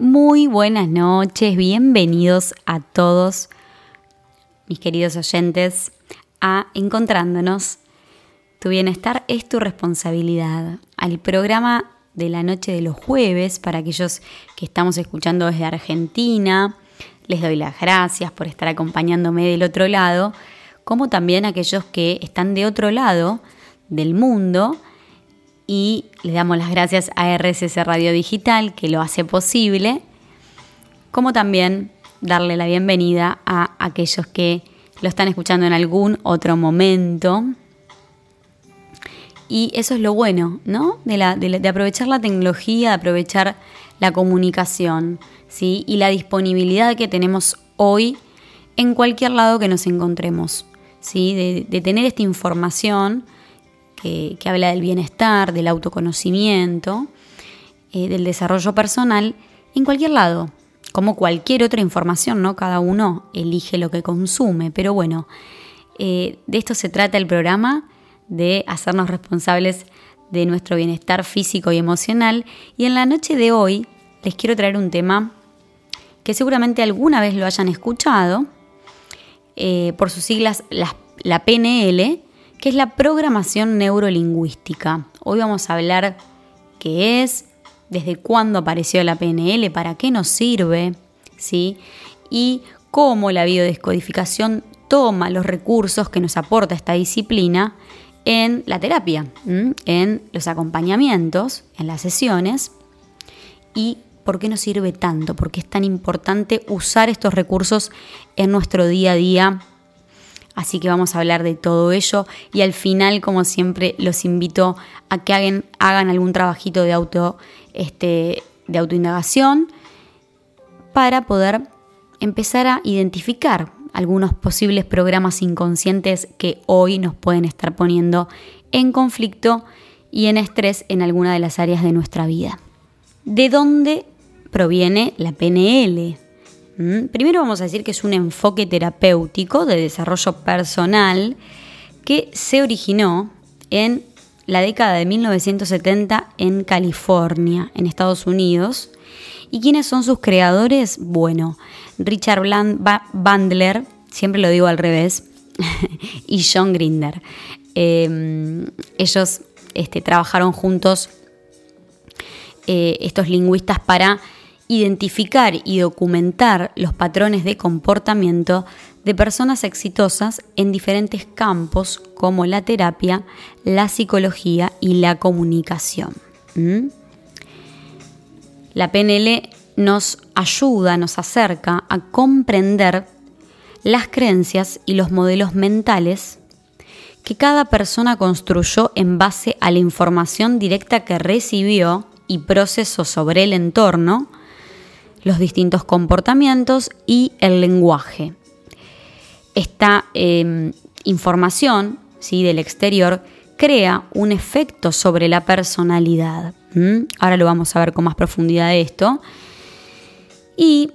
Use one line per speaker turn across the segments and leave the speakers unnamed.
Muy buenas noches, bienvenidos a todos mis queridos oyentes a Encontrándonos. Tu bienestar es tu responsabilidad. Al programa de la noche de los jueves, para aquellos que estamos escuchando desde Argentina, les doy las gracias por estar acompañándome del otro lado, como también aquellos que están de otro lado del mundo y le damos las gracias a RSS Radio Digital que lo hace posible, como también darle la bienvenida a aquellos que lo están escuchando en algún otro momento. Y eso es lo bueno, ¿no? De, aprovechar la tecnología, de aprovechar la comunicación, ¿sí? Y la disponibilidad que tenemos hoy en cualquier lado que nos encontremos, ¿sí? De tener esta información que, habla del bienestar, del autoconocimiento, eh, del desarrollo personal, en cualquier lado, como cualquier otra información, ¿no? Cada uno elige lo que consume, pero bueno, eh, de esto se trata el programa, de hacernos responsables de nuestro bienestar físico y emocional. Y en la noche de hoy les quiero traer un tema que seguramente alguna vez lo hayan escuchado, eh, por sus siglas la PNL, que es la programación neurolingüística. Hoy vamos a hablar qué es, desde cuándo apareció la PNL, para qué nos sirve, ¿sí? y cómo la biodescodificación toma los recursos que nos aporta esta disciplina en la terapia, en los acompañamientos, en las sesiones, y por qué nos sirve tanto, por qué es tan importante usar estos recursos en nuestro día a día Así que vamos a hablar de todo ello y al final, como siempre, los invito a que hagan, algún trabajito de auto, este, de autoindagación para poder empezar a identificar algunos posibles programas inconscientes que hoy nos pueden estar poniendo en conflicto y en estrés en alguna de las áreas de nuestra vida. ¿De dónde proviene la PNL? Primero vamos a decir que es un enfoque terapéutico de desarrollo personal que se originó en la década de 1970 en California, en Estados Unidos. ¿Y quiénes son sus creadores? Bueno, Richard Bandler, siempre lo digo al revés, y John Grinder. Em, ellos este, trabajaron juntos, eh, estos lingüistas, para identificar y documentar los patrones de comportamiento de personas exitosas en diferentes campos como la terapia, la psicología y la comunicación. ¿Mm? La PNL nos ayuda, nos acerca a comprender las creencias y los modelos mentales que cada persona construyó en base a la información directa que recibió y procesó sobre el entorno los distintos comportamientos y el lenguaje. Esta em, información ¿sí? del exterior crea un efecto sobre la personalidad. Ahora lo vamos a ver con más profundidad de esto. Y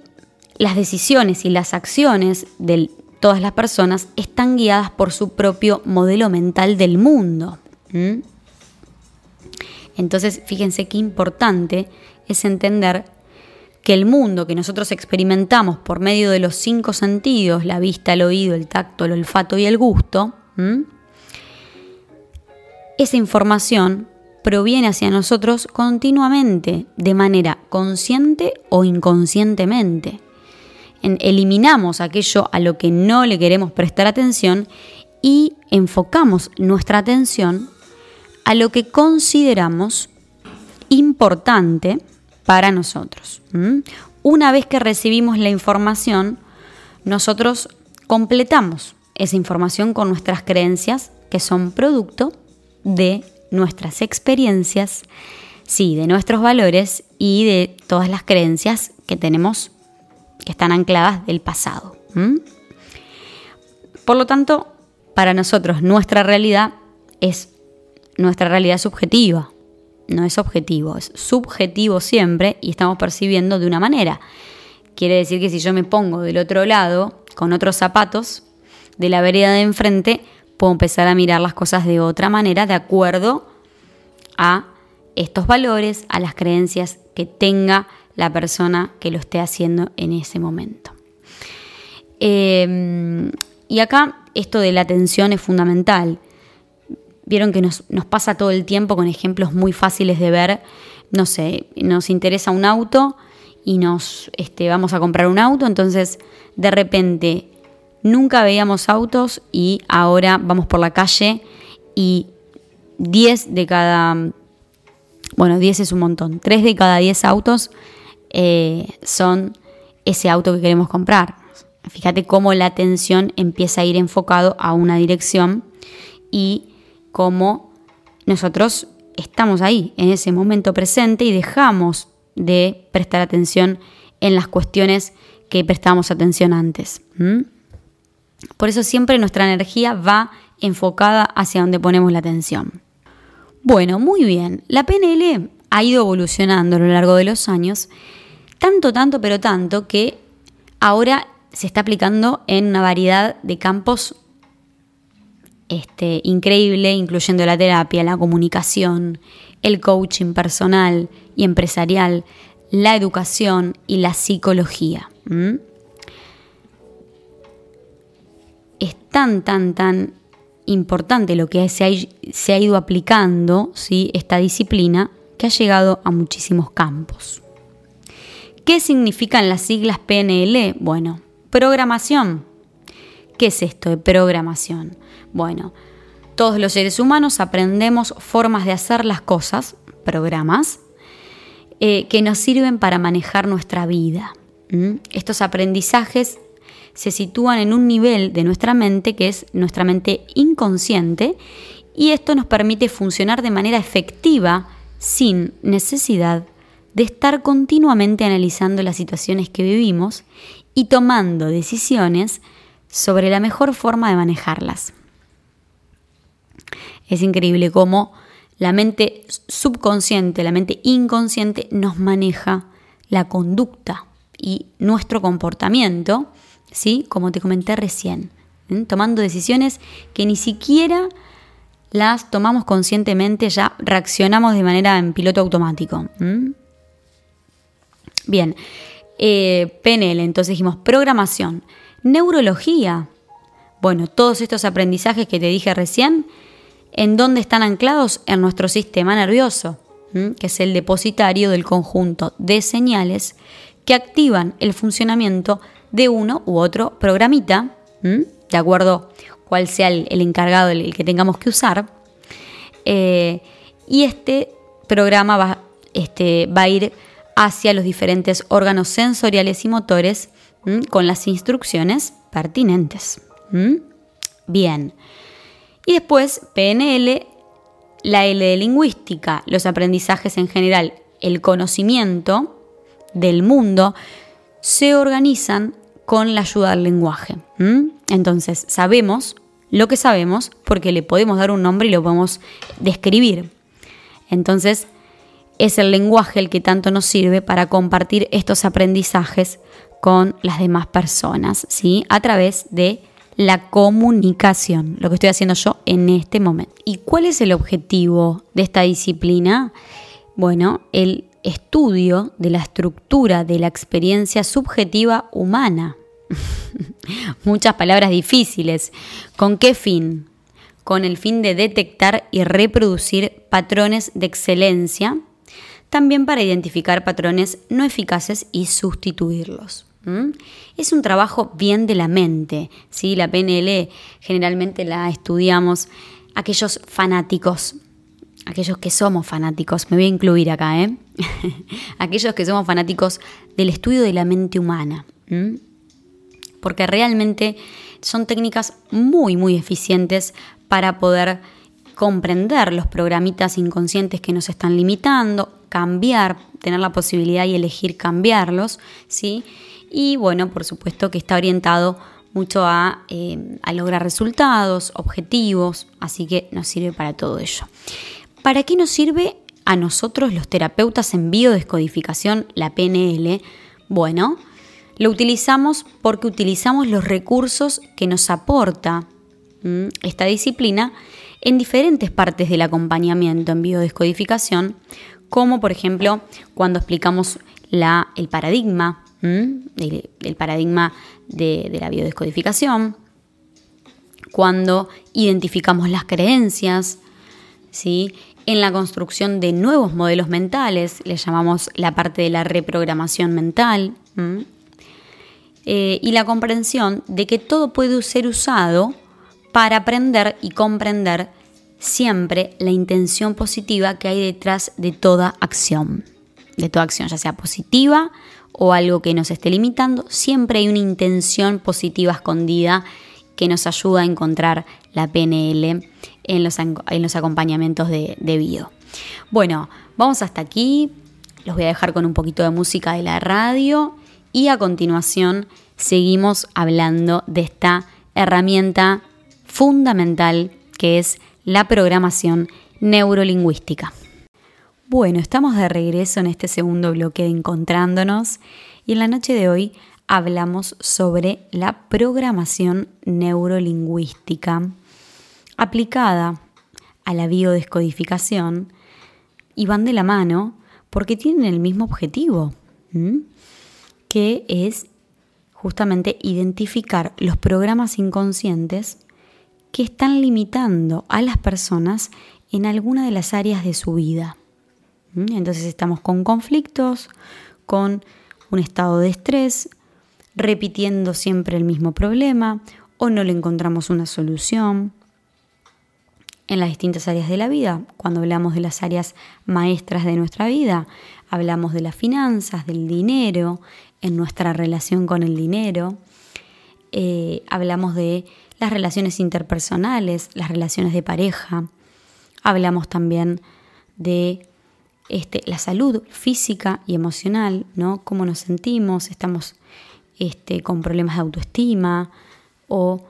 las decisiones y las acciones de todas las personas están guiadas por su propio modelo mental del mundo. Entonces, fíjense qué importante es entender que el mundo que nosotros experimentamos por medio de los cinco sentidos, la vista, el oído, el tacto, el olfato y el gusto, esa información proviene hacia nosotros continuamente, de manera consciente o inconscientemente. eliminamos aquello a lo que no le queremos prestar atención y enfocamos nuestra atención a lo que consideramos importante para nosotros. Una vez que recibimos la información, nosotros completamos esa información con nuestras creencias, que son producto de nuestras experiencias, sí, de nuestros valores y de todas las creencias que tenemos que están ancladas del pasado. Por lo tanto, para nosotros nuestra realidad es nuestra realidad subjetiva, no es objetivo, es subjetivo siempre y estamos percibiendo de una manera. Quiere decir que si yo me pongo del otro lado, con otros zapatos, de la vereda de enfrente, puedo empezar a mirar las cosas de otra manera, de acuerdo a estos valores, a las creencias que tenga la persona que lo esté haciendo en ese momento. Em, y acá esto de la atención es fundamental. Vieron que nos, pasa todo el tiempo con ejemplos muy fáciles de ver. No sé, nos interesa un auto y nos este, vamos a comprar un auto, entonces de repente nunca veíamos autos y ahora vamos por la calle y 10 de cada, bueno, 10 es un montón, 3 de cada 10 autos eh, son ese auto que queremos comprar. Fíjate cómo la atención empieza a ir enfocado a una dirección y cómo nosotros estamos ahí, en ese momento presente y dejamos de prestar atención en las cuestiones que prestamos atención antes. Por eso siempre nuestra energía va enfocada hacia donde ponemos la atención. Bueno, muy bien. La PNL ha ido evolucionando a lo largo de los años, tanto, tanto, pero tanto que ahora se está aplicando en una variedad de campos este, increíble, incluyendo la terapia, la comunicación, el coaching personal y empresarial, la educación y la psicología. Es tan, tan, tan importante lo que se ha, ido aplicando, ¿sí? esta disciplina, que ha llegado a muchísimos campos. ¿Qué significan las siglas PNL? Bueno, programación. ¿Qué es esto de programación? Bueno, todos los seres humanos aprendemos formas de hacer las cosas, programas, eh, que nos sirven para manejar nuestra vida. Estos aprendizajes se sitúan en un nivel de nuestra mente que es nuestra mente inconsciente y esto nos permite funcionar de manera efectiva sin necesidad de estar continuamente analizando las situaciones que vivimos y tomando decisiones sobre la mejor forma de manejarlas. Es increíble cómo la mente subconsciente, la mente inconsciente nos maneja la conducta y nuestro comportamiento ¿sí? Como te comenté recién, tomando decisiones que ni siquiera las tomamos conscientemente, ya reaccionamos de manera en piloto automático. Bien, eh, PNL, entonces dijimos programación, neurología. Bueno, todos estos aprendizajes que te dije recién, ¿en dónde están anclados? En nuestro sistema nervioso, que es el depositario del conjunto de señales que activan el funcionamiento de uno u otro programita, de acuerdo cuál sea el, encargado, el, que tengamos que usar. Eh, y este programa va, este, va, a ir hacia los diferentes órganos sensoriales y motores con las instrucciones pertinentes. Bien. Y después, PNL, la L de lingüística, los aprendizajes en general, el conocimiento del mundo, se organizan con la ayuda del lenguaje. Entonces, sabemos lo que sabemos porque le podemos dar un nombre y lo podemos describir. Entonces, es el lenguaje el que tanto nos sirve para compartir estos aprendizajes con las demás personas, ¿sí? A través de la comunicación, lo que estoy haciendo yo en este momento. ¿Y cuál es el objetivo de esta disciplina? Bueno, el estudio de la estructura de la experiencia subjetiva humana. Muchas palabras difíciles. ¿Con qué fin? Con el fin de detectar y reproducir patrones de excelencia, también para identificar patrones no eficaces y sustituirlos. Es un trabajo bien de la mente. ¿sí? La PNL generalmente la estudiamos aquellos fanáticos aquellos que somos fanáticos, me voy a incluir acá, ¿eh? aquellos que somos fanáticos del estudio de la mente humana, porque realmente son técnicas muy, muy eficientes para poder comprender los programitas inconscientes que nos están limitando, cambiar, tener la posibilidad y elegir cambiarlos, ¿sí? Y bueno, por supuesto que está orientado mucho a, eh, a lograr resultados, objetivos, así que nos sirve para todo ello. ¿Para qué nos sirve a nosotros los terapeutas en biodescodificación, la PNL? Bueno, lo utilizamos porque utilizamos los recursos que nos aporta esta disciplina en diferentes partes del acompañamiento en biodescodificación, como por ejemplo cuando explicamos la, el paradigma, el, paradigma de, de la biodescodificación, cuando identificamos las creencias, ¿sí? en la construcción de nuevos modelos mentales, le llamamos la parte de la reprogramación mental, eh, y la comprensión de que todo puede ser usado para aprender y comprender siempre la intención positiva que hay detrás de toda acción, de toda acción, ya sea positiva o algo que nos esté limitando, siempre hay una intención positiva escondida que nos ayuda a encontrar la PNL en los, en los acompañamientos de, de bio. Bueno, vamos hasta aquí. Los voy a dejar con un poquito de música de la radio y a continuación seguimos hablando de esta herramienta fundamental que es la programación neurolingüística. Bueno, estamos de regreso en este segundo bloque de Encontrándonos y en la noche de hoy hablamos sobre la programación neurolingüística aplicada a la biodescodificación y van de la mano porque tienen el mismo objetivo, que es justamente identificar los programas inconscientes que están limitando a las personas en alguna de las áreas de su vida. Entonces estamos con conflictos, con un estado de estrés, repitiendo siempre el mismo problema o no le encontramos una solución, en las distintas áreas de la vida. Cuando hablamos de las áreas maestras de nuestra vida, hablamos de las finanzas, del dinero, en nuestra relación con el dinero. Eh, hablamos de las relaciones interpersonales, las relaciones de pareja. Hablamos también de este, la salud física y emocional, ¿no? Cómo nos sentimos, estamos este, con problemas de autoestima o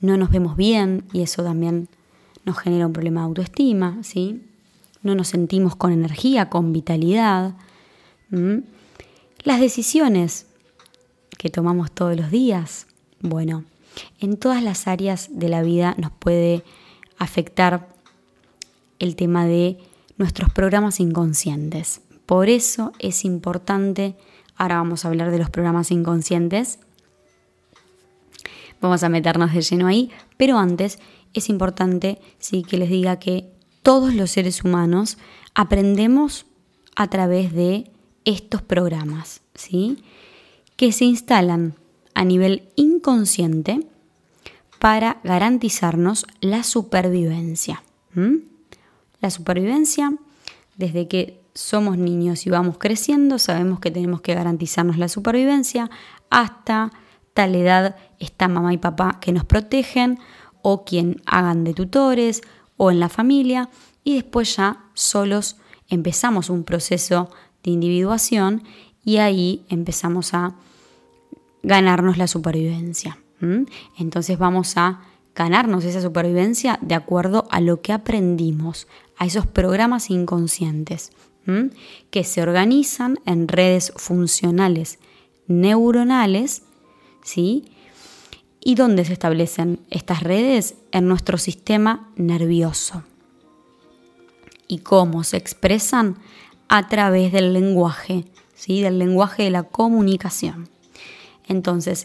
no nos vemos bien y eso también nos genera un problema de autoestima, ¿sí? No nos sentimos con energía, con vitalidad. Las decisiones que tomamos todos los días, bueno, en todas las áreas de la vida nos puede afectar el tema de nuestros programas inconscientes. Por eso es importante, ahora vamos a hablar de los programas inconscientes, vamos a meternos de lleno ahí, pero antes es importante sí, que les diga que todos los seres humanos aprendemos a través de estos programas, ¿sí? que se instalan a nivel inconsciente para garantizarnos la supervivencia. La supervivencia, desde que somos niños y vamos creciendo, sabemos que tenemos que garantizarnos la supervivencia hasta tal edad está mamá y papá que nos protegen o quien hagan de tutores o en la familia y después ya solos empezamos un proceso de individuación y ahí empezamos a ganarnos la supervivencia. Entonces vamos a ganarnos esa supervivencia de acuerdo a lo que aprendimos, a esos programas inconscientes que se organizan en redes funcionales neuronales, ¿sí? ¿Y dónde se establecen estas redes? En nuestro sistema nervioso. ¿Y cómo se expresan? A través del lenguaje, ¿sí? del lenguaje de la comunicación. Entonces,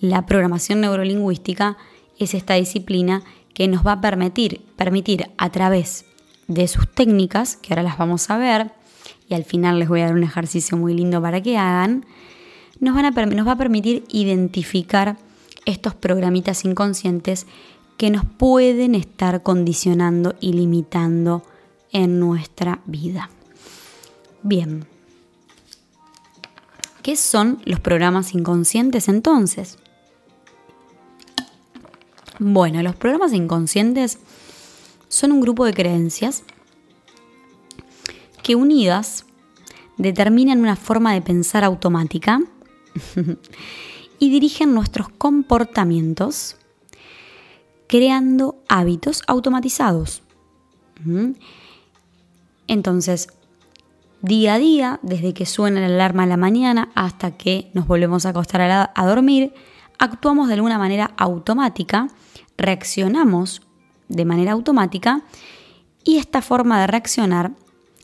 la programación neurolingüística es esta disciplina que nos va a permitir, permitir a través de sus técnicas, que ahora las vamos a ver, y al final les voy a dar un ejercicio muy lindo para que hagan, nos, van a, nos va a permitir identificar estos programitas inconscientes que nos pueden estar condicionando y limitando en nuestra vida. Bien, ¿qué son los programas inconscientes entonces? Bueno, los programas inconscientes son un grupo de creencias que unidas determinan una forma de pensar automática y dirigen nuestros comportamientos creando hábitos automatizados. Entonces, día a día, desde que suena la alarma a la mañana hasta que nos volvemos a acostar a, a dormir, actuamos de alguna manera automática, reaccionamos de manera automática y esta forma de reaccionar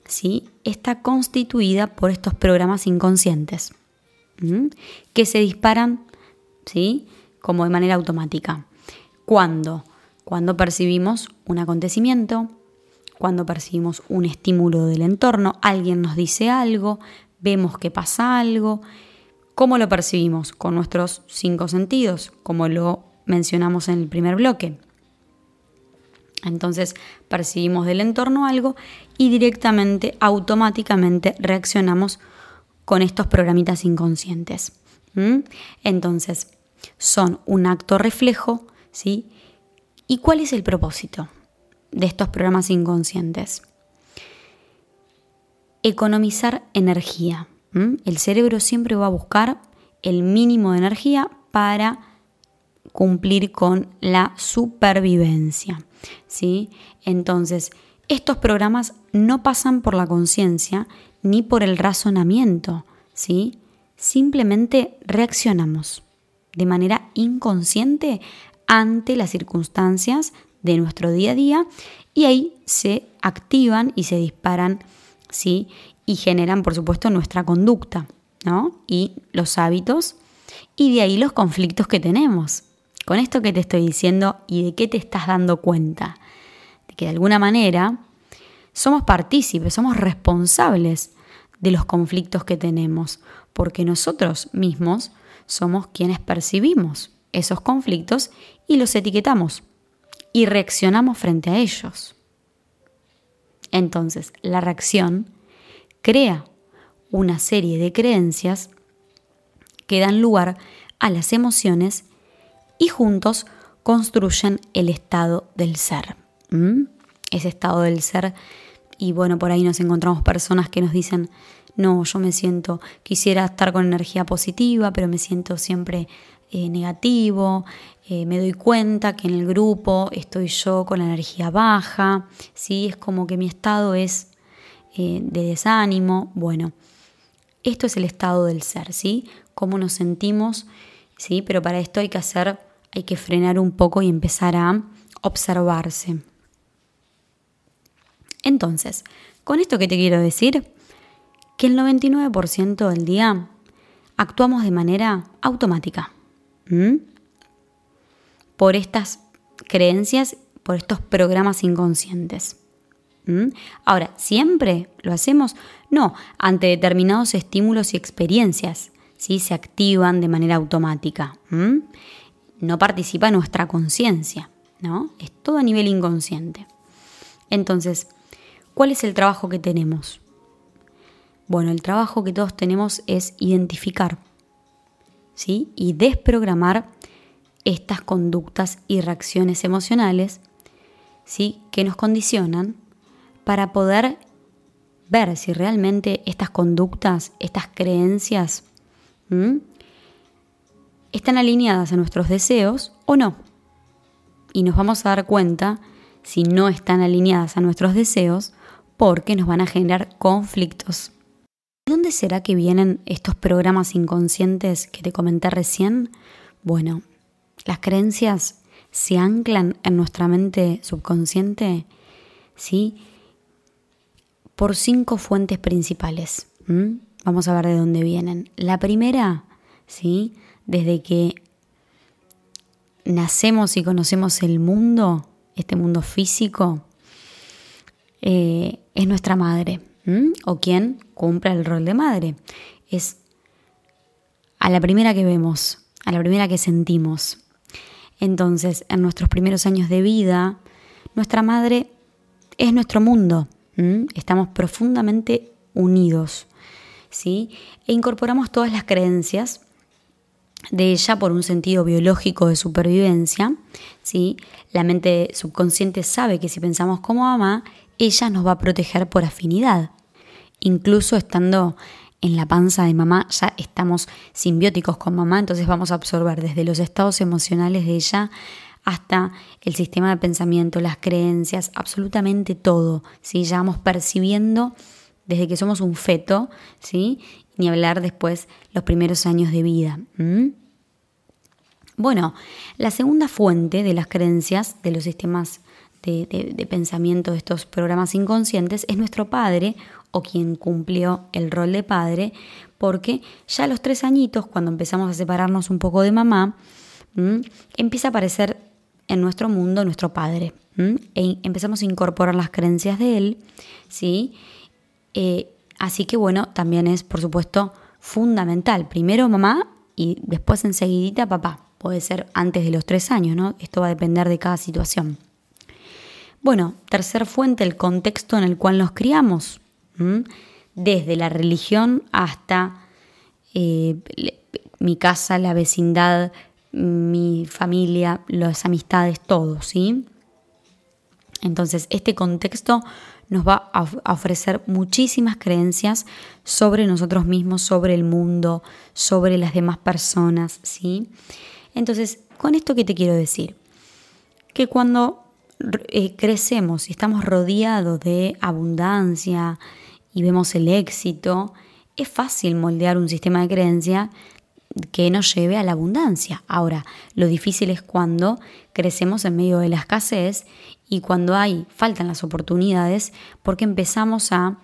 ¿sí? está constituida por estos programas inconscientes que se disparan ¿sí? como de manera automática. ¿Cuándo? Cuando percibimos un acontecimiento, cuando percibimos un estímulo del entorno, alguien nos dice algo, vemos que pasa algo. ¿Cómo lo percibimos? Con nuestros cinco sentidos, como lo mencionamos en el primer bloque. Entonces percibimos del entorno algo y directamente, automáticamente reaccionamos con estos programitas inconscientes. Entonces, son un acto reflejo, ¿sí? ¿Y cuál es el propósito de estos programas inconscientes? Economizar energía. El cerebro siempre va a buscar el mínimo de energía para cumplir con la supervivencia. ¿Sí? Entonces, estos programas no pasan por la conciencia ni por el razonamiento, ¿sí? Simplemente reaccionamos de manera inconsciente ante las circunstancias de nuestro día a día y ahí se activan y se disparan, ¿sí? Y generan, por supuesto, nuestra conducta, ¿no? Y los hábitos y de ahí los conflictos que tenemos. Con esto que te estoy diciendo y de qué te estás dando cuenta, de que de alguna manera somos partícipes, somos responsables de los conflictos que tenemos, porque nosotros mismos somos quienes percibimos esos conflictos y los etiquetamos y reaccionamos frente a ellos. Entonces, la reacción crea una serie de creencias que dan lugar a las emociones y juntos construyen el estado del ser. Ese estado del ser y bueno, por ahí nos encontramos personas que nos dicen, no, yo me siento, quisiera estar con energía positiva, pero me siento siempre eh, negativo, eh, me doy cuenta que en el grupo estoy yo con la energía baja, ¿sí? es como que mi estado es eh, de desánimo. Bueno, esto es el estado del ser, ¿sí? Cómo nos sentimos, ¿sí? Pero para esto hay que hacer, hay que frenar un poco y empezar a observarse. Entonces, con esto que te quiero decir, que el 99% del día actuamos de manera automática. Por estas creencias, por estos programas inconscientes. Ahora, ¿siempre lo hacemos? No, ante determinados estímulos y experiencias, ¿sí? se activan de manera automática. No participa nuestra conciencia, ¿no? Es todo a nivel inconsciente. Entonces, ¿Cuál es el trabajo que tenemos? Bueno, el trabajo que todos tenemos es identificar ¿sí? y desprogramar estas conductas y reacciones emocionales ¿sí? que nos condicionan para poder ver si realmente estas conductas, estas creencias, están alineadas a nuestros deseos o no. Y nos vamos a dar cuenta si no están alineadas a nuestros deseos porque nos van a generar conflictos. ¿De dónde será que vienen estos programas inconscientes que te comenté recién? Bueno, las creencias se anclan en nuestra mente subconsciente, ¿sí? Por cinco fuentes principales. Vamos a ver de dónde vienen. La primera, ¿sí? Desde que nacemos y conocemos el mundo, este mundo físico, eh, es nuestra madre o quien cumple el rol de madre. Es a la primera que vemos, a la primera que sentimos. Entonces, en nuestros primeros años de vida, nuestra madre es nuestro mundo. Estamos profundamente unidos. ¿sí? E incorporamos todas las creencias de ella por un sentido biológico de supervivencia. ¿sí? La mente subconsciente sabe que si pensamos como mamá, ella nos va a proteger por afinidad. Incluso estando en la panza de mamá, ya estamos simbióticos con mamá, entonces vamos a absorber desde los estados emocionales de ella hasta el sistema de pensamiento, las creencias, absolutamente todo. ¿sí? Ya vamos percibiendo desde que somos un feto, ¿sí? Ni hablar después los primeros años de vida. Bueno, la segunda fuente de las creencias de los sistemas de, pensamiento de estos programas inconscientes es nuestro padre o quien cumplió el rol de padre, porque ya a los tres añitos, cuando empezamos a separarnos un poco de mamá, empieza a aparecer en nuestro mundo nuestro padre. E empezamos a incorporar las creencias de él, ¿sí? Eh, así que bueno, también es, por supuesto, fundamental. Primero mamá y después enseguidita papá. Puede ser antes de los tres años, ¿no? Esto va a depender de cada situación. Bueno, tercer fuente, el contexto en el cual nos criamos. Desde la religión hasta eh, mi casa, la vecindad, mi familia, las amistades, todo, ¿sí? Entonces, este contexto nos va a ofrecer muchísimas creencias sobre nosotros mismos, sobre el mundo, sobre las demás personas, ¿sí? Entonces, con esto que te quiero decir, que cuando eh, crecemos y estamos rodeados de abundancia y vemos el éxito, es fácil moldear un sistema de creencia que nos lleve a la abundancia. Ahora, lo difícil es cuando crecemos en medio de la escasez y cuando hay faltan las oportunidades porque empezamos a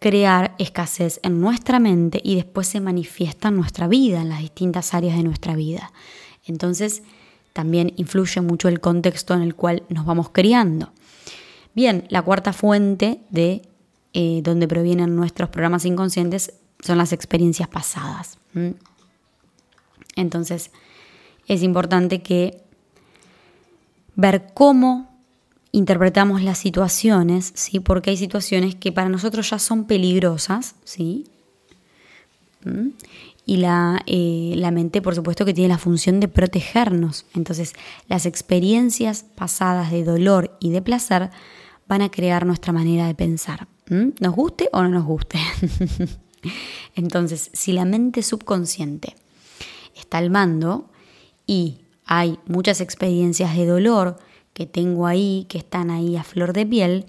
crear escasez en nuestra mente y después se manifiesta en nuestra vida, en las distintas áreas de nuestra vida. Entonces, también influye mucho el contexto en el cual nos vamos criando. Bien, la cuarta fuente de eh, donde provienen nuestros programas inconscientes son las experiencias pasadas. Entonces, es importante que ver cómo interpretamos las situaciones, ¿sí? Porque hay situaciones que para nosotros ya son peligrosas, ¿sí? ¿Mm? Y la, eh, la, mente, por supuesto, que tiene la función de protegernos. Entonces, las experiencias pasadas de dolor y de placer van a crear nuestra manera de pensar. ¿Mm? ¿Nos guste o no nos guste? Entonces, si la mente subconsciente está al mando y hay muchas experiencias de dolor que tengo ahí, que están ahí a flor de piel,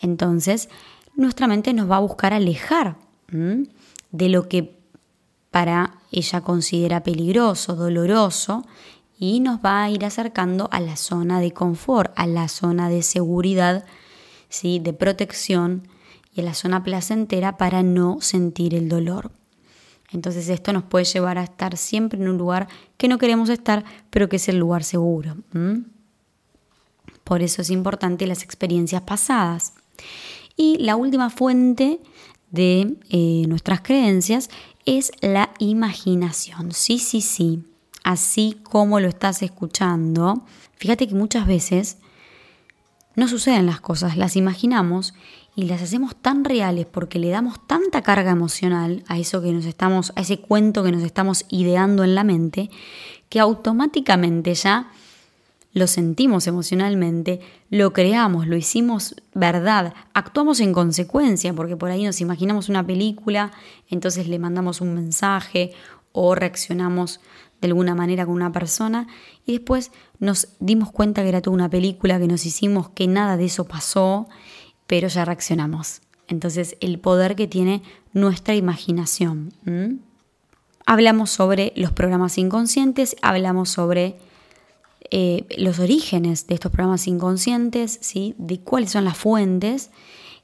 entonces nuestra mente nos va a buscar alejar de lo que para ella considera peligroso, doloroso, y nos va a ir acercando a la zona de confort, a la zona de seguridad, ¿sí? de protección y a la zona placentera para no sentir el dolor. Entonces esto nos puede llevar a estar siempre en un lugar que no queremos estar, pero que es el lugar seguro. Por eso es importante las experiencias pasadas. Y la última fuente de eh, nuestras creencias es la imaginación. Sí, sí, sí. Así como lo estás escuchando. Fíjate que muchas veces no suceden las cosas, las imaginamos y las hacemos tan reales porque le damos tanta carga emocional a eso que nos estamos, a ese cuento que nos estamos ideando en la mente, que automáticamente ya lo sentimos emocionalmente, lo creamos, lo hicimos verdad, actuamos en consecuencia, porque por ahí nos imaginamos una película, entonces le mandamos un mensaje o reaccionamos de alguna manera con una persona y después nos dimos cuenta que era toda una película que nos hicimos, que nada de eso pasó pero ya reaccionamos. Entonces, el poder que tiene nuestra imaginación. Hablamos sobre los programas inconscientes, hablamos sobre eh, los orígenes de estos programas inconscientes, ¿sí? de cuáles son las fuentes,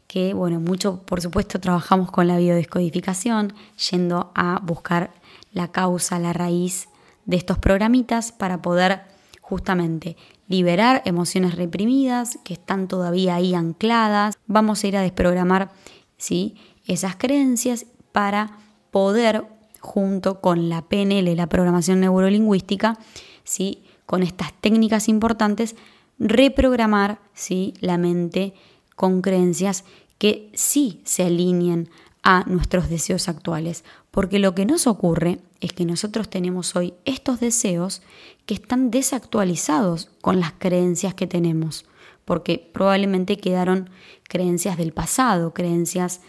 que, bueno, mucho, por supuesto, trabajamos con la biodescodificación, yendo a buscar la causa, la raíz de estos programitas para poder justamente liberar emociones reprimidas que están todavía ahí ancladas. Vamos a ir a desprogramar ¿sí? esas creencias para poder, junto con la PNL, la programación neurolingüística, ¿sí? Con estas técnicas importantes, reprogramar ¿sí? la mente con creencias que sí se alineen a nuestros deseos actuales. Porque lo que nos ocurre es que nosotros tenemos hoy estos deseos que están desactualizados con las creencias que tenemos, porque probablemente quedaron creencias del pasado, creencias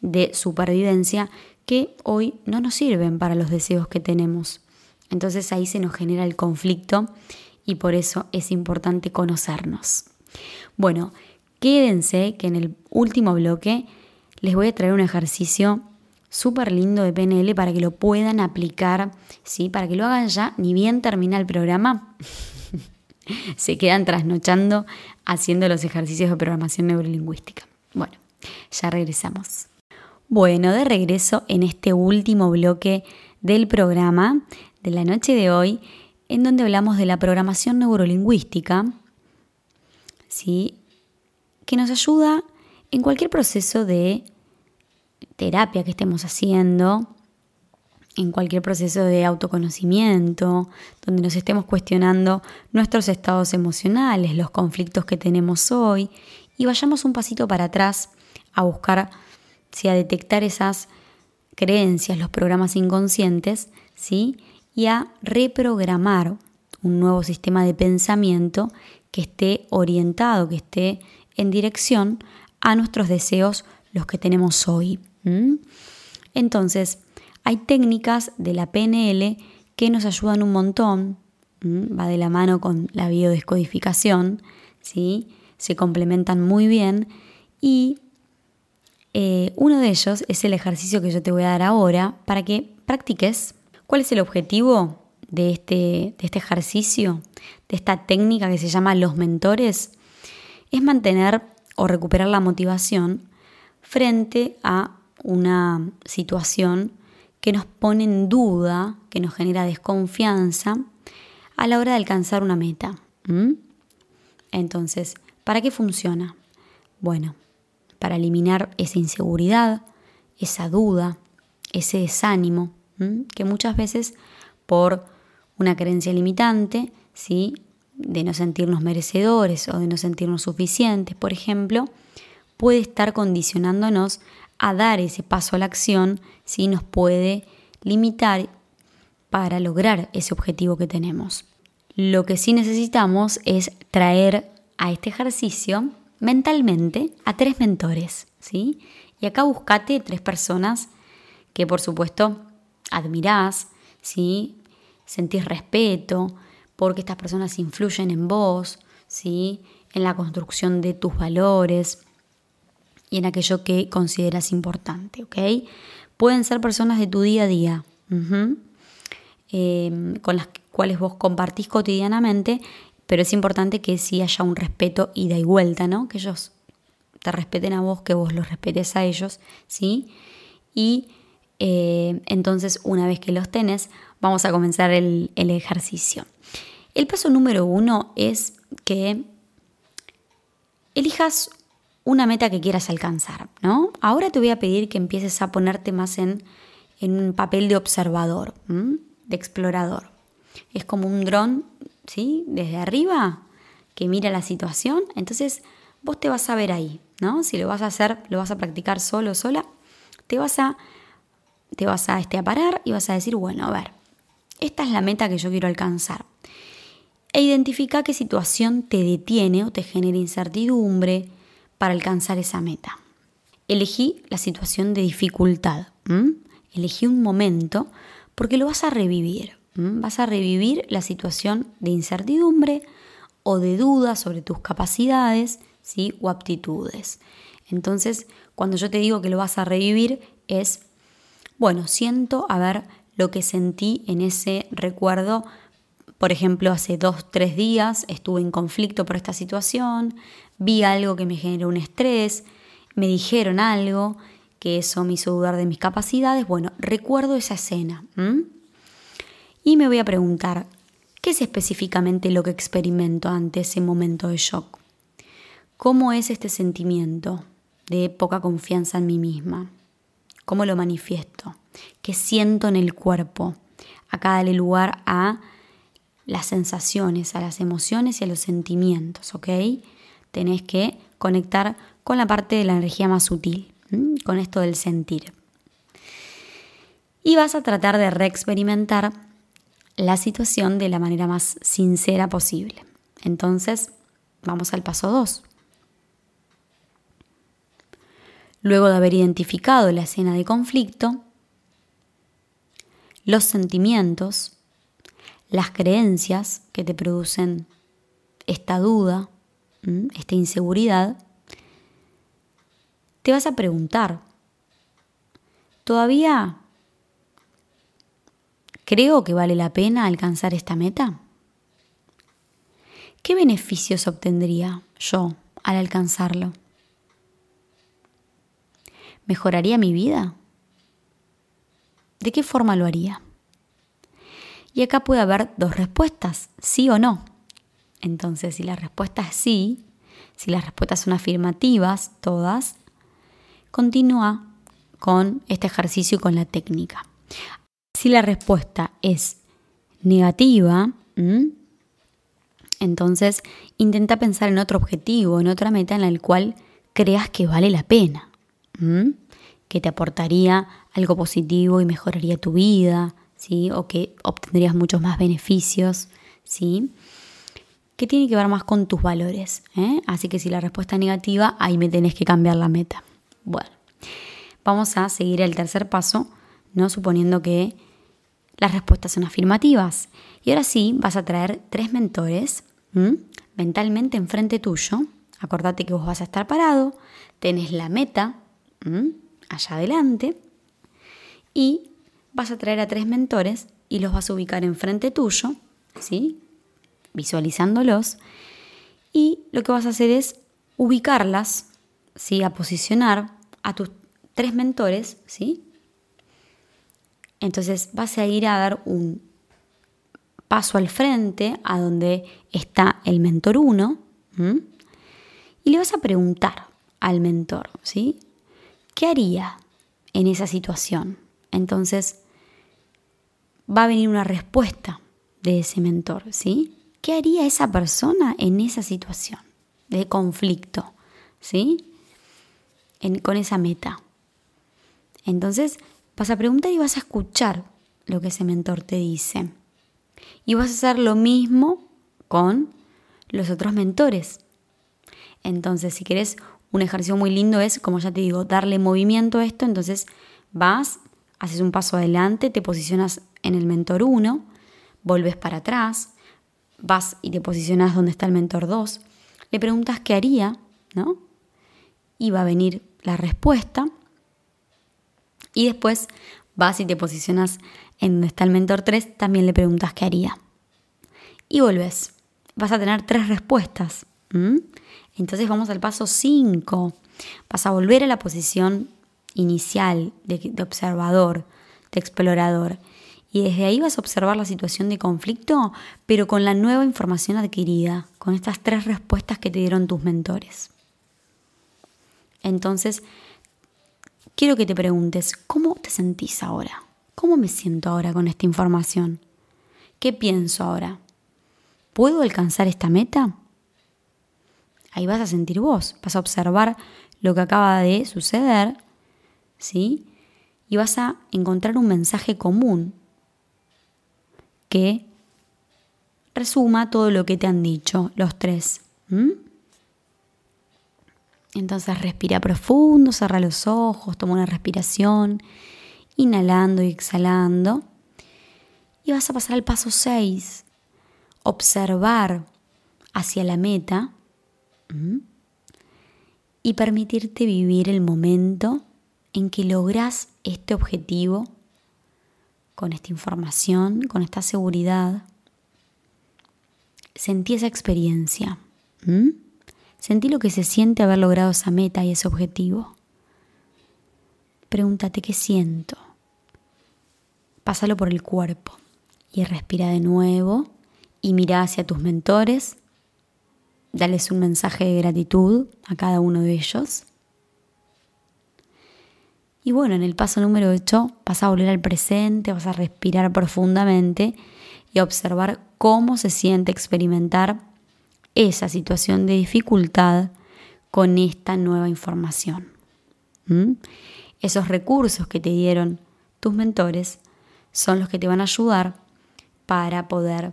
de supervivencia que hoy no nos sirven para los deseos que tenemos. Entonces ahí se nos genera el conflicto y por eso es importante conocernos. Bueno, quédense que en el último bloque les voy a traer un ejercicio súper lindo de PNL para que lo puedan aplicar, ¿sí? para que lo hagan ya, ni bien termina el programa. se quedan trasnochando haciendo los ejercicios de programación neurolingüística. Bueno, ya regresamos. Bueno, de regreso en este último bloque del programa de la noche de hoy, en donde hablamos de la programación neurolingüística, ¿sí? que nos ayuda en cualquier proceso de terapia que estemos haciendo, en cualquier proceso de autoconocimiento, donde nos estemos cuestionando nuestros estados emocionales, los conflictos que tenemos hoy, y vayamos un pasito para atrás a buscar, si a detectar esas creencias, los programas inconscientes, ¿sí? Y a reprogramar un nuevo sistema de pensamiento que esté orientado, que esté en dirección a nuestros deseos, los que tenemos hoy. Entonces, hay técnicas de la PNL que nos ayudan un montón, va de la mano con la biodescodificación, ¿sí? se complementan muy bien y eh, uno de ellos es el ejercicio que yo te voy a dar ahora para que practiques. ¿Cuál es el objetivo de este, de este ejercicio, de esta técnica que se llama los mentores? Es mantener o recuperar la motivación frente a una situación que nos pone en duda, que nos genera desconfianza a la hora de alcanzar una meta. Entonces, ¿para qué funciona? Bueno, para eliminar esa inseguridad, esa duda, ese desánimo, que muchas veces por una creencia limitante, ¿sí? de no sentirnos merecedores o de no sentirnos suficientes, por ejemplo, puede estar condicionándonos a dar ese paso a la acción, si nos puede limitar para lograr ese objetivo que tenemos. Lo que sí necesitamos es traer a este ejercicio mentalmente a tres mentores, ¿sí? Y acá buscate tres personas que por supuesto admirás, ¿sí? Sentís respeto, porque estas personas influyen en vos, ¿sí? En la construcción de tus valores y en aquello que consideras importante, ¿ok? Pueden ser personas de tu día a día, em, con las cuales vos compartís cotidianamente pero es importante que sí haya un respeto ida y vuelta, ¿no? Que ellos te respeten a vos, que vos los respetes a ellos, ¿sí? Y eh, entonces una vez que los tenés, vamos a comenzar el, ejercicio. El paso número uno es que elijas una meta que quieras alcanzar, ¿no? Ahora te voy a pedir que empieces a ponerte más en, en un papel de observador, de explorador. Es como un dron ¿sí? Desde arriba, que mira la situación, entonces vos te vas a ver ahí, ¿no? Si lo vas a hacer, lo vas a practicar solo, sola, te vas a, te vas a, este, a parar y vas a decir, bueno, a ver, esta es la meta que yo quiero alcanzar. E identifica qué situación te detiene o te genera incertidumbre para alcanzar esa meta. Elegí la situación de dificultad. Elegí un momento porque lo vas a revivir. Vas a revivir la situación de incertidumbre o de duda sobre tus capacidades ¿sí? o aptitudes. Entonces, cuando yo te digo que lo vas a revivir, es, bueno, siento a ver lo que sentí en ese recuerdo. Por ejemplo, hace dos, tres días estuve en conflicto por esta situación, vi algo que me generó un estrés, me dijeron algo que eso me hizo dudar de mis capacidades. Bueno, recuerdo esa escena. Y me voy a preguntar, ¿qué es específicamente lo que experimento ante ese momento de shock? ¿Cómo es este sentimiento de poca confianza en mí misma? ¿Cómo lo manifiesto? ¿Qué siento en el cuerpo? Acá dale lugar a las sensaciones, a las emociones y a los sentimientos, ¿ok? Tenés que conectar con la parte de la energía más sutil, con esto del sentir. Y vas a tratar de reexperimentar la situación de la manera más sincera posible. Entonces, vamos al paso 2. Luego de haber identificado la escena de conflicto, los sentimientos, las creencias que te producen esta duda, esta inseguridad, te vas a preguntar, ¿todavía ¿Creo que vale la pena alcanzar esta meta? beneficios obtendría yo al alcanzarlo? ¿Mejoraría mi vida? ¿De qué forma lo haría? Y acá puede haber dos respuestas, sí o no. Entonces, si la respuesta es sí, si las respuestas son afirmativas, todas, continúa con este ejercicio y con la técnica. Si la respuesta es negativa, entonces intenta pensar en otro objetivo, en otra meta en la cual creas que vale la pena, que te aportaría algo positivo y mejoraría tu vida, ¿sí? o que obtendrías muchos más beneficios. ¿sí? que tiene que ver más con tus valores. ¿eh? Así que si la respuesta es negativa, ahí me tenés que cambiar la meta. Bueno, vamos a seguir el tercer paso, ¿no? suponiendo que las respuestas son afirmativas. Y ahora sí, vas a traer tres mentores mentalmente enfrente tuyo. Acordate que vos vas a estar parado, tenés la meta allá adelante y vas a traer a tres mentores y los vas a ubicar enfrente tuyo, ¿sí? visualizándolos. Y lo que vas a hacer es ubicarlas, ¿sí? a posicionar a tus tres mentores. ¿sí? Entonces vas a ir a dar un paso al frente a donde está el mentor 1 y le vas a preguntar al mentor, ¿sí? ¿Qué haría en esa situación? Entonces va a venir una respuesta de ese mentor, ¿sí? ¿Qué haría esa persona en esa situación de conflicto? ¿Sí? con esa meta. Entonces vas a preguntar y vas a escuchar lo que ese mentor te dice. Y vas a hacer lo mismo con los otros mentores. Entonces, si querés, un ejercicio muy lindo es, como ya te digo, darle movimiento a esto. Entonces vas, haces un paso adelante, te posicionas en el mentor 1, volves para atrás, vas y te posicionas donde está el mentor 2, le preguntas qué haría, ¿no? Y va a venir la respuesta. Y después vas y te posicionas en donde está el mentor 3, también le preguntas qué haría. Y volves. Vas a tener tres respuestas. Entonces vamos al paso 5. Vas a volver a la posición inicial de, de observador, de explorador y desde ahí vas a observar la situación de conflicto, pero con la nueva información adquirida, con estas tres respuestas que te dieron tus mentores. Entonces, quiero que te preguntes, ¿cómo te sentís ahora? ¿Cómo me siento ahora con esta información? ¿Qué pienso ahora? ¿Puedo alcanzar esta meta? Ahí vas a sentir vos, vas a observar lo que acaba de suceder, ¿sí? Y vas a encontrar un mensaje común que resuma todo lo que te han dicho los tres. Entonces respira profundo, cerra los ojos, toma una respiración, inhalando y exhalando. Y vas a pasar al paso 6, observar hacia la meta y permitirte vivir el momento en que logras este objetivo con esta información, con esta seguridad. Sentí esa experiencia. Sentí lo que se siente haber logrado esa meta y ese objetivo. Pregúntate qué siento. Pásalo por el cuerpo y respira de nuevo y mira hacia tus mentores. Dales un mensaje de gratitud a cada uno de ellos. Y bueno, en el paso número 8 vas a volver al presente, vas a respirar profundamente y a observar cómo se siente experimentar esa situación de dificultad con esta nueva información. ¿Mm? Esos recursos que te dieron tus mentores son los que te van a ayudar para poder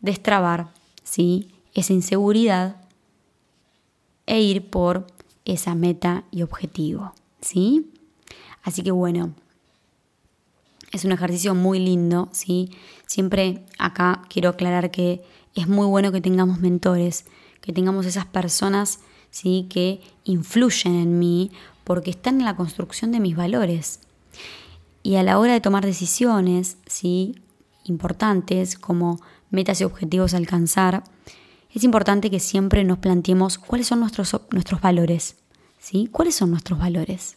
destrabar ¿sí? Esa inseguridad e ir por esa meta y objetivo. ¿sí? Así que bueno, es un ejercicio muy lindo, ¿sí? Siempre acá quiero aclarar que es muy bueno que tengamos mentores, que tengamos esas personas, ¿sí? Que influyen en mí porque están en la construcción de mis valores. Y a la hora de tomar decisiones, ¿sí? Importantes como metas y objetivos a alcanzar, es importante que siempre nos planteemos cuáles son nuestros, nuestros valores. ¿sí? ¿Cuáles son nuestros valores?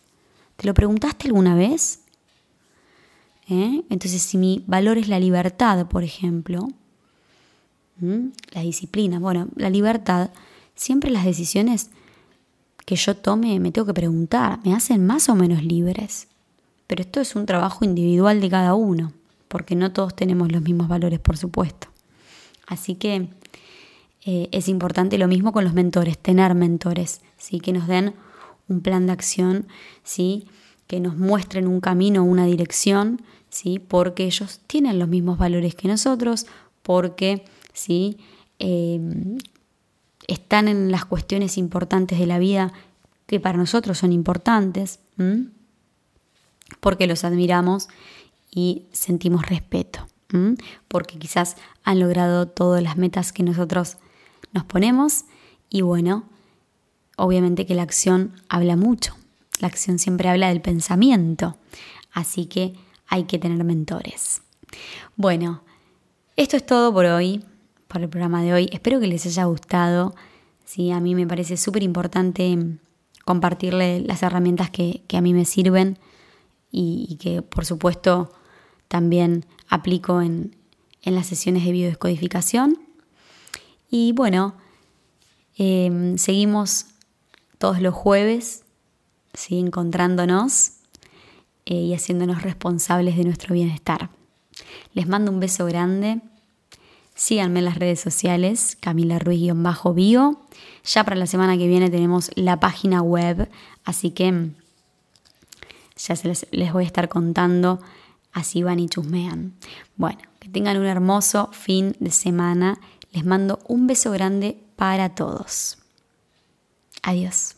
¿Te lo preguntaste alguna vez? ¿Eh? Entonces, si mi valor es la libertad, por ejemplo, la disciplina, bueno, la libertad, siempre las decisiones que yo tome me tengo que preguntar, ¿me hacen más o menos libres? Pero esto es un trabajo individual de cada uno, porque no todos tenemos los mismos valores, por supuesto. Así que eh, es importante lo mismo con los mentores, tener mentores, ¿sí? que nos den un plan de acción, ¿sí? que nos muestren un camino, una dirección, ¿sí? porque ellos tienen los mismos valores que nosotros, porque ¿sí? Eh, están en las cuestiones importantes de la vida que para nosotros son importantes, porque los admiramos y sentimos respeto, porque quizás han logrado todas las metas que nosotros nos ponemos y bueno, obviamente que la acción habla mucho, la acción siempre habla del pensamiento, así que hay que tener mentores. Bueno, esto es todo por hoy, por el programa de hoy. Espero que les haya gustado. Sí, a mí me parece súper importante compartirle las herramientas que, a mí me sirven y, que por supuesto también aplico en, las sesiones de biodescodificación. Y bueno, em, seguimos todos los jueves, ¿sí? encontrándonos eh, y haciéndonos responsables de nuestro bienestar. Les mando un beso grande. Síganme en las redes sociales, Camila Ruiz-Bio. Ya para la semana que viene tenemos la página web, así que ya se les, les voy a estar contando, así van y chusmean. Bueno, que tengan un hermoso fin de semana. Les mando un beso grande para todos. Adiós.